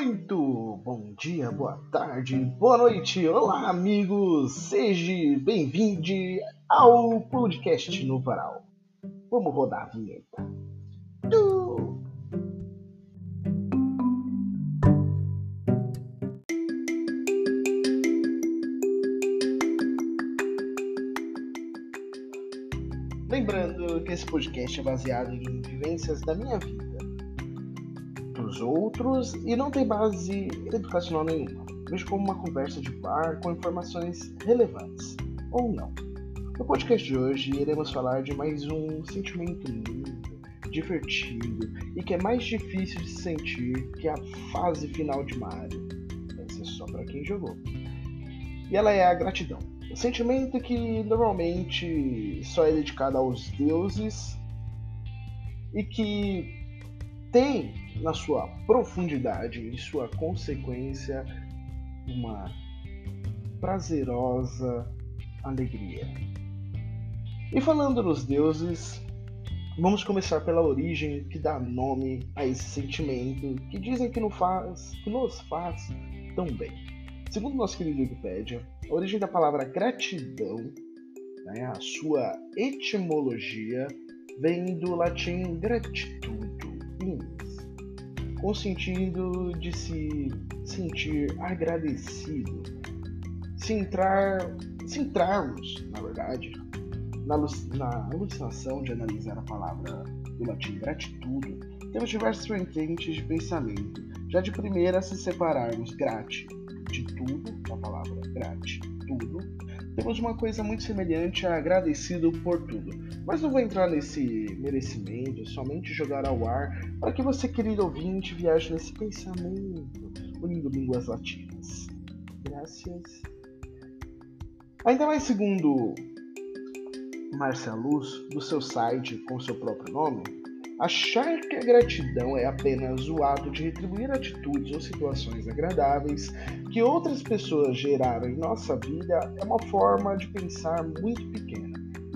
Muito bom dia, boa tarde, boa noite, olá amigos, seja bem-vindo ao podcast no Varal. Vamos rodar a vinheta. Tu. Lembrando que esse podcast é baseado em vivências da minha vida dos outros e não tem base educacional nenhuma. Vejo como uma conversa de bar com informações relevantes, ou não. No podcast de hoje iremos falar de mais um sentimento lindo, divertido e que é mais difícil de sentir que a fase final de Mario. Essa é só para quem jogou. E ela é a gratidão. O sentimento que normalmente só é dedicado aos deuses e que tem na sua profundidade e sua consequência uma prazerosa alegria. E falando nos deuses, vamos começar pela origem que dá nome a esse sentimento que dizem que nos faz, que nos faz tão bem. Segundo nosso querido Wikipedia, a origem da palavra gratidão, né, a sua etimologia, vem do latim gratitudo o sentido de se sentir agradecido, se, entrar, se entrarmos, na verdade, na, na alucinação de analisar a palavra do latim gratitude, temos diversas vertentes de pensamento. Já de primeira, se separarmos grati de tudo, a palavra grati, tudo, temos uma coisa muito semelhante a agradecido por tudo. Mas não vou entrar nesse merecimento, somente jogar ao ar para que você, querido ouvinte, viaje nesse pensamento, unindo línguas latinas. Graças. Ainda mais segundo Marcia Luz, do seu site com seu próprio nome, Achar que a gratidão é apenas o ato de retribuir atitudes ou situações agradáveis que outras pessoas geraram em nossa vida é uma forma de pensar muito pequena.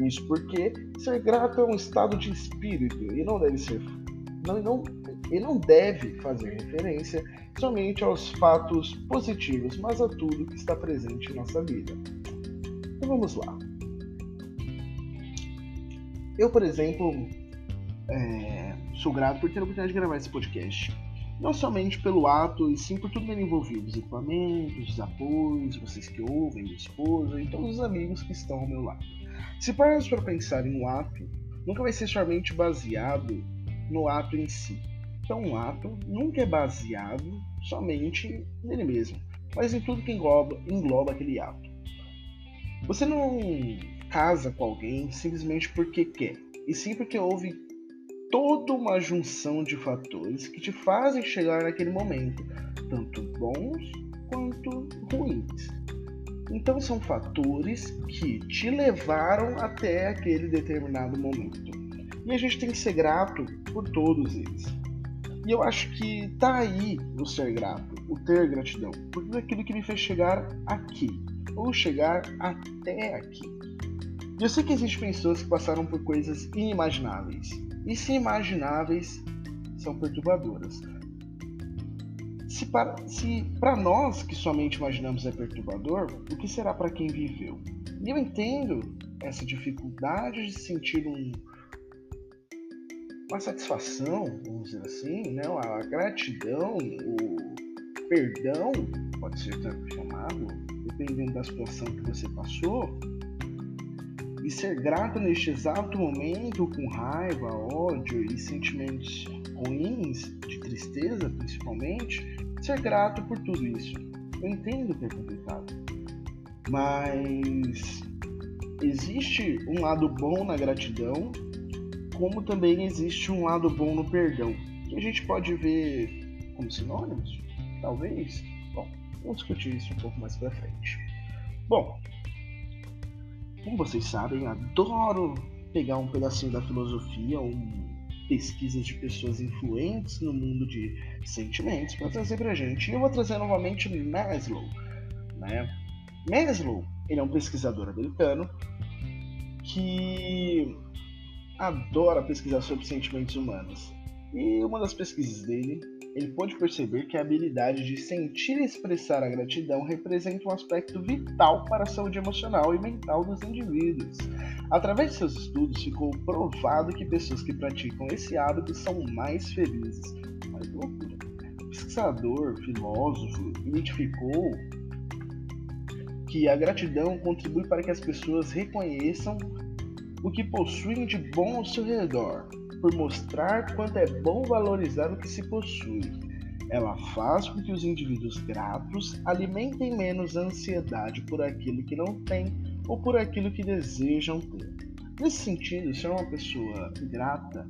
Isso porque ser grato é um estado de espírito e não deve ser não, não, e não deve fazer referência somente aos fatos positivos, mas a tudo que está presente em nossa vida. Então vamos lá. Eu, por exemplo, é, sou grato por ter a oportunidade de gravar esse podcast. Não somente pelo ato, e sim por tudo bem envolvido: os equipamentos, os apoios, vocês que ouvem, minha esposa e todos os amigos que estão ao meu lado. Se pararmos para pensar em um ato, nunca vai ser somente baseado no ato em si. Então, um ato nunca é baseado somente nele mesmo, mas em tudo que engloba, engloba aquele ato. Você não casa com alguém simplesmente porque quer, e sim porque houve toda uma junção de fatores que te fazem chegar naquele momento, tanto bons quanto ruins. Então são fatores que te levaram até aquele determinado momento. E a gente tem que ser grato por todos eles. E eu acho que tá aí o ser grato, o ter gratidão, por tudo aquilo que me fez chegar aqui, ou chegar até aqui. Eu sei que existem pessoas que passaram por coisas inimagináveis, e se imagináveis são perturbadoras. Se para, se para nós que somente imaginamos é perturbador, o que será para quem viveu? E eu entendo essa dificuldade de sentir um, uma satisfação, vamos dizer assim, né? a gratidão, o perdão, pode ser chamado, dependendo da situação que você passou, ser grato neste exato momento, com raiva, ódio e sentimentos ruins, de tristeza principalmente, ser grato por tudo isso. Eu entendo que é complicado, mas existe um lado bom na gratidão, como também existe um lado bom no perdão. Que a gente pode ver como sinônimos, talvez. Bom, vamos discutir isso um pouco mais para frente. Bom, como vocês sabem, adoro pegar um pedacinho da filosofia ou pesquisas de pessoas influentes no mundo de sentimentos para trazer para a gente. E eu vou trazer novamente Maslow. Né? Maslow ele é um pesquisador americano que adora pesquisar sobre sentimentos humanos. E uma das pesquisas dele ele pôde perceber que a habilidade de sentir e expressar a gratidão representa um aspecto vital para a saúde emocional e mental dos indivíduos. Através de seus estudos, ficou provado que pessoas que praticam esse hábito são mais felizes. Mas loucura. O pesquisador, filósofo, identificou que a gratidão contribui para que as pessoas reconheçam o que possuem de bom ao seu redor, por mostrar quanto é bom valorizar o que se possui. Ela faz com que os indivíduos gratos alimentem menos a ansiedade por aquilo que não têm ou por aquilo que desejam ter. Nesse sentido, ser uma pessoa grata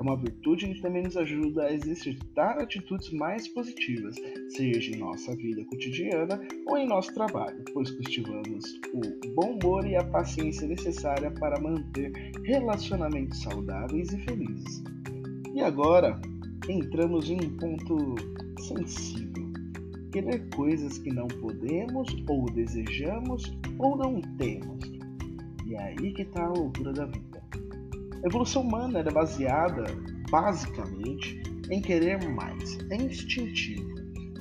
é uma virtude que também nos ajuda a exercitar atitudes mais positivas, seja em nossa vida cotidiana ou em nosso trabalho, pois cultivamos o bom humor e a paciência necessária para manter relacionamentos saudáveis e felizes. E agora, entramos em um ponto sensível. Querer coisas que não podemos ou desejamos ou não temos. E é aí que está a loucura da vida. A evolução humana é baseada, basicamente, em querer mais. É instintivo.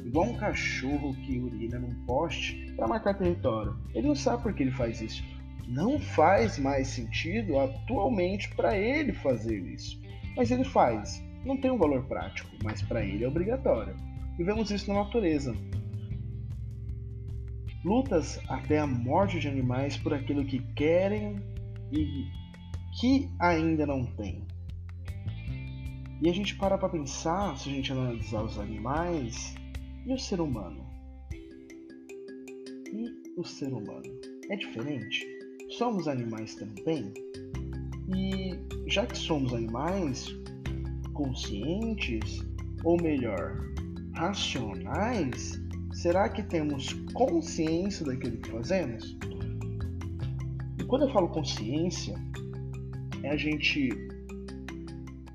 Igual um cachorro que urina num poste para marcar território. Ele não sabe por que ele faz isso. Não faz mais sentido atualmente para ele fazer isso. Mas ele faz. Não tem um valor prático, mas para ele é obrigatório. E vemos isso na natureza. Lutas até a morte de animais por aquilo que querem e que ainda não tem. E a gente para para pensar, se a gente analisar os animais e o ser humano. E o ser humano é diferente? Somos animais também? E já que somos animais conscientes, ou melhor, racionais, será que temos consciência daquilo que fazemos? E quando eu falo consciência, a gente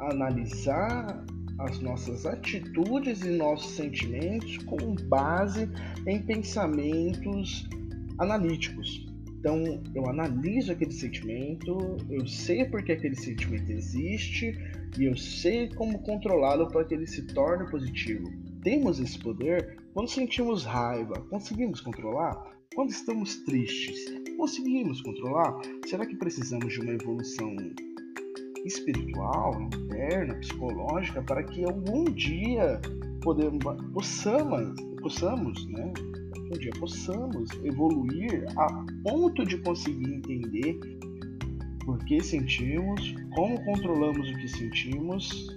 analisar as nossas atitudes e nossos sentimentos com base em pensamentos analíticos. Então, eu analiso aquele sentimento, eu sei porque aquele sentimento existe e eu sei como controlá-lo para que ele se torne positivo. Temos esse poder quando sentimos raiva, conseguimos controlar? Quando estamos tristes, conseguimos controlar? Será que precisamos de uma evolução espiritual, interna, psicológica, para que algum dia podemos, possamos, possamos, né? Um dia possamos evoluir a ponto de conseguir entender por que sentimos, como controlamos o que sentimos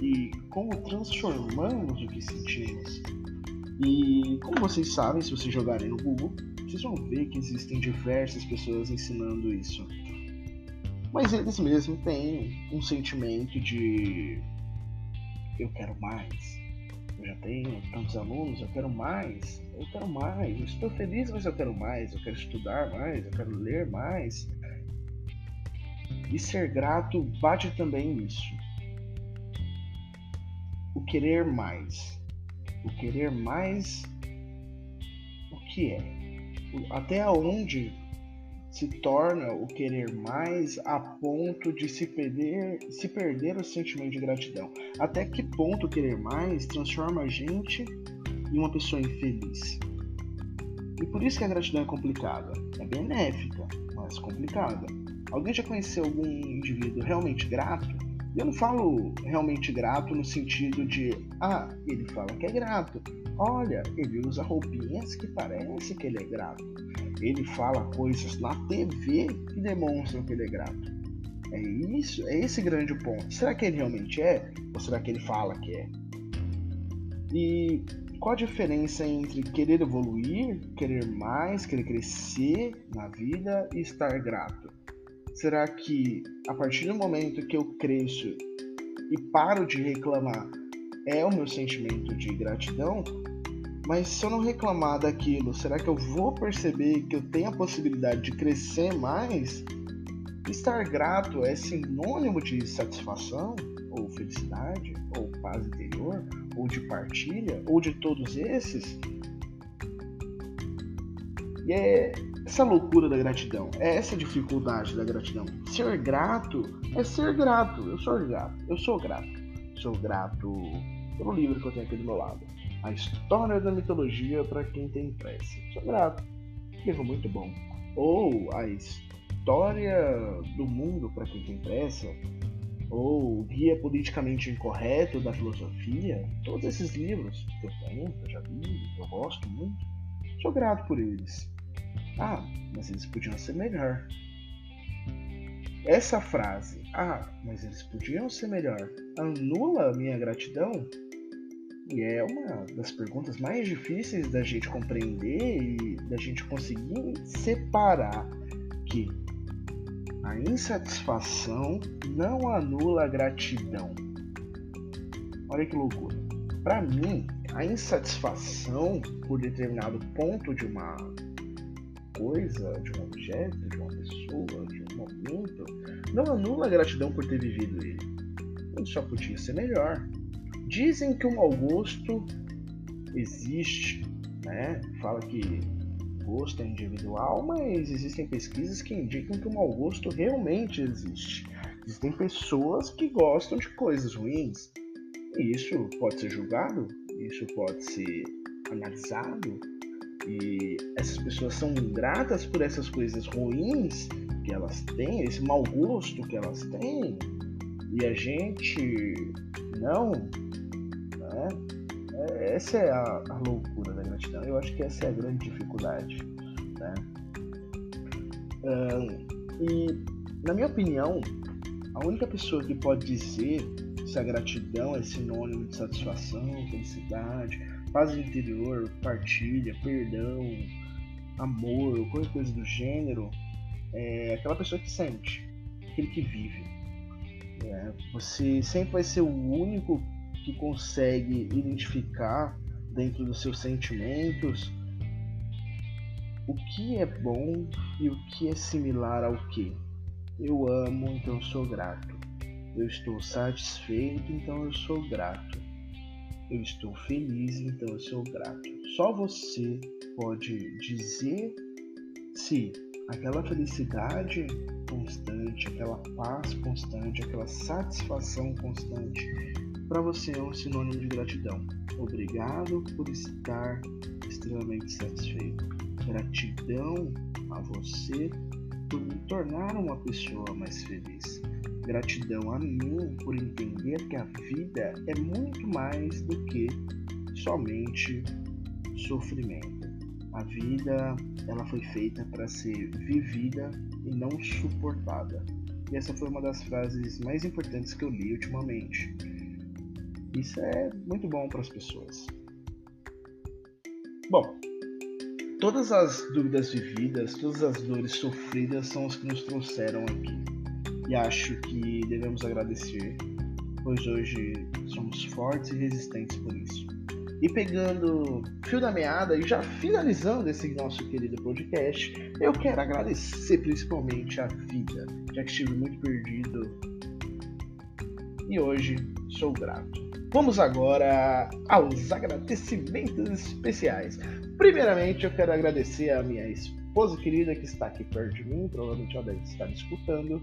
e como transformamos o que sentimos. E como vocês sabem, se vocês jogarem no Google, vocês vão ver que existem diversas pessoas ensinando isso. Mas eles mesmos têm um sentimento de eu quero mais. Eu já tenho tantos alunos, eu quero mais, eu quero mais, eu estou feliz, mas eu quero mais, eu quero estudar mais, eu quero ler mais. E ser grato bate também nisso. O querer mais. O querer mais o que é? Até onde se torna o querer mais a ponto de se perder, se perder o sentimento de gratidão. Até que ponto o querer mais transforma a gente em uma pessoa infeliz. E por isso que a gratidão é complicada. É benéfica, mas complicada. Alguém já conheceu algum indivíduo realmente grato? Eu não falo realmente grato no sentido de, ah, ele fala que é grato. Olha, ele usa roupinhas que parece que ele é grato. Ele fala coisas na TV que demonstram que ele é grato. É isso, é esse grande ponto. Será que ele realmente é? Ou será que ele fala que é? E qual a diferença entre querer evoluir, querer mais, querer crescer na vida e estar grato? Será que a partir do momento que eu cresço e paro de reclamar é o meu sentimento de gratidão? Mas se eu não reclamar daquilo, será que eu vou perceber que eu tenho a possibilidade de crescer mais? Estar grato é sinônimo de satisfação, ou felicidade, ou paz interior, ou de partilha, ou de todos esses? E é essa loucura da gratidão, é essa dificuldade da gratidão. Ser grato é ser grato. Eu sou grato, eu sou grato. Sou grato pelo livro que eu tenho aqui do meu lado. A História da Mitologia para quem tem pressa. Sou grato. Livro muito bom. Ou A História do Mundo para quem tem pressa. Ou Guia Politicamente Incorreto da Filosofia. Todos esses livros que eu tenho, que eu já li, que eu gosto muito. Sou grato por eles. Ah, mas eles podiam ser melhor. Essa frase, ah, mas eles podiam ser melhor, anula a minha gratidão? E é uma das perguntas mais difíceis da gente compreender e da gente conseguir separar que a insatisfação não anula a gratidão. Olha que loucura. Para mim, a insatisfação por determinado ponto de uma coisa, de um objeto, de uma pessoa, de um momento, não anula a gratidão por ter vivido ele. Ele só podia ser melhor. Dizem que o mau gosto existe, né? Fala que gosto é individual, mas existem pesquisas que indicam que o mau gosto realmente existe. Existem pessoas que gostam de coisas ruins. E isso pode ser julgado, isso pode ser analisado, e essas pessoas são gratas por essas coisas ruins que elas têm, esse mau gosto que elas têm, e a gente não, né? É, essa é a, a, loucura da gratidão. Eu acho que essa é a grande dificuldade, né? Um, e na minha opinião, a única pessoa que pode dizer se a gratidão é sinônimo de satisfação, felicidade, paz interior, partilha, perdão, amor, qualquer coisa do gênero, é aquela pessoa que sente, aquele que vive. É, você sempre vai ser o único que consegue identificar dentro dos seus sentimentos o que é bom e o que é similar ao que. Eu amo, então sou grato. Eu estou satisfeito, então eu sou grato. Eu estou feliz, então eu sou grato. Só você pode dizer se aquela felicidade constante, aquela paz constante, aquela satisfação constante para você é um sinônimo de gratidão. Obrigado por estar extremamente satisfeito. Gratidão a você por me tornar uma pessoa mais feliz. Gratidão a mim por entender que a vida é muito mais do que somente sofrimento. A vida ela foi feita para ser vivida e não suportada. E essa foi uma das frases mais importantes que eu li ultimamente. Isso é muito bom para as pessoas. Bom, todas as dúvidas vividas, todas as dores sofridas são as que nos trouxeram aqui e acho que devemos agradecer, pois hoje somos fortes e resistentes por isso. E pegando fio da meada e já finalizando esse nosso querido podcast, eu quero agradecer principalmente a vida, já que estive muito perdido e hoje sou grato. Vamos agora aos agradecimentos especiais. Primeiramente, eu quero agradecer a minha esposa querida que está aqui perto de mim, provavelmente ela deve estar me escutando.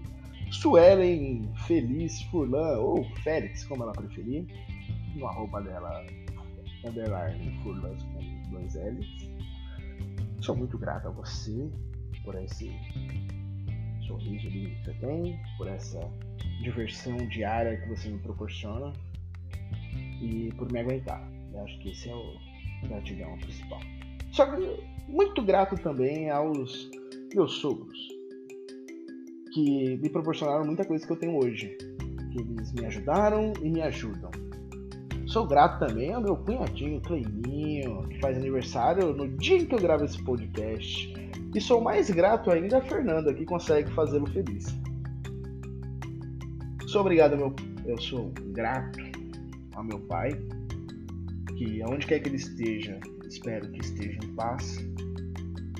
Suelen Feliz Furlan, ou Félix, como ela preferir, no arroba dela, underline Furlan com dois L's. Sou muito grato a você por esse sorriso lindo que você tem, por essa diversão diária que você me proporciona e por me aguentar. Eu acho que esse é o gratidão principal. Só que muito grato também aos meus sogros que me proporcionaram muita coisa que eu tenho hoje. Que eles me ajudaram e me ajudam. Sou grato também ao meu cunhadinho, Cleininho, que faz aniversário no dia em que eu gravo esse podcast. E sou mais grato ainda a Fernanda, que consegue fazê-lo feliz. Sou obrigado, meu. Eu sou grato ao meu pai, que aonde quer que ele esteja, espero que esteja em paz.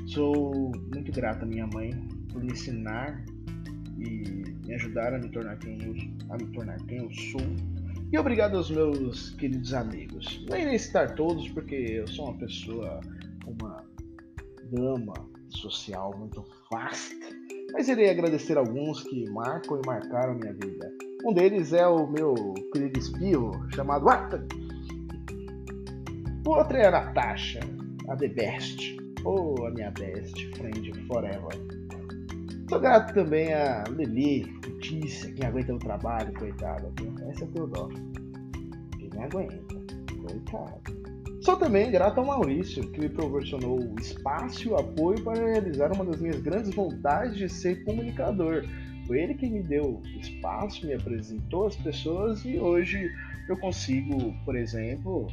Sou muito grato à minha mãe por me ensinar e me ajudaram a me tornar quem eu, a me tornar quem eu sou. E obrigado aos meus queridos amigos. Não irei citar todos porque eu sou uma pessoa uma gama social muito vasta, mas irei agradecer alguns que marcam e marcaram minha vida. Um deles é o meu querido espirro chamado Arthur, O outro é a Natasha, a The Best, ou a minha best friend forever. Sou grato também a Lili, Letícia, quem aguenta o trabalho, coitada. Essa é teu dó. Quem me aguenta, coitado. Sou também grato ao Maurício, que me proporcionou o espaço e o apoio para realizar uma das minhas grandes vontades de ser comunicador. Foi ele que me deu espaço, me apresentou as pessoas e hoje eu consigo, por exemplo,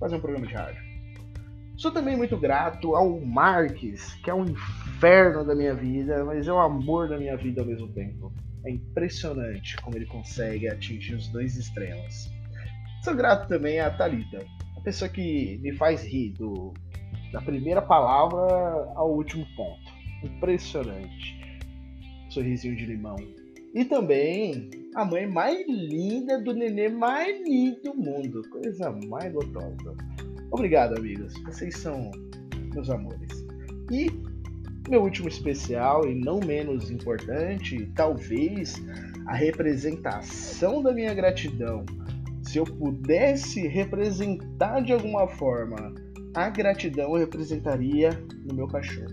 fazer um programa de rádio. Sou também muito grato ao Marques, que é um inferno da minha vida, mas é o amor da minha vida ao mesmo tempo. É impressionante como ele consegue atingir os dois extremos. Sou grato também a Talita, a pessoa que me faz rir do, da primeira palavra ao último ponto. Impressionante. Sorrisinho de limão. E também a mãe mais linda do nenê mais lindo do mundo. Coisa mais gostosa. Obrigado, amigos. Vocês são meus amores. E meu último especial, e não menos importante, talvez a representação da minha gratidão se eu pudesse representar de alguma forma a gratidão, eu representaria no meu cachorro.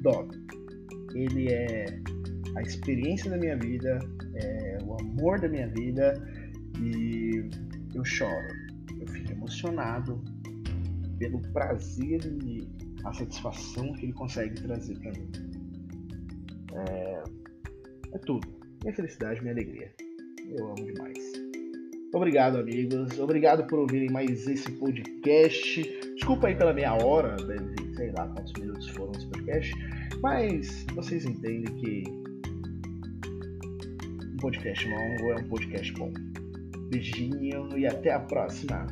Dog. Ele é a experiência da minha vida, é o amor da minha vida e eu choro. Eu fico emocionado pelo prazer e a satisfação que ele consegue trazer para mim. É, é tudo. Minha felicidade, minha alegria. Eu amo demais. Obrigado, amigos. Obrigado por ouvirem mais esse podcast. Desculpa aí pela meia hora, deve, sei lá quantos minutos foram esse podcast, mas vocês entendem que um podcast longo é um podcast bom. Beijinho e até a próxima.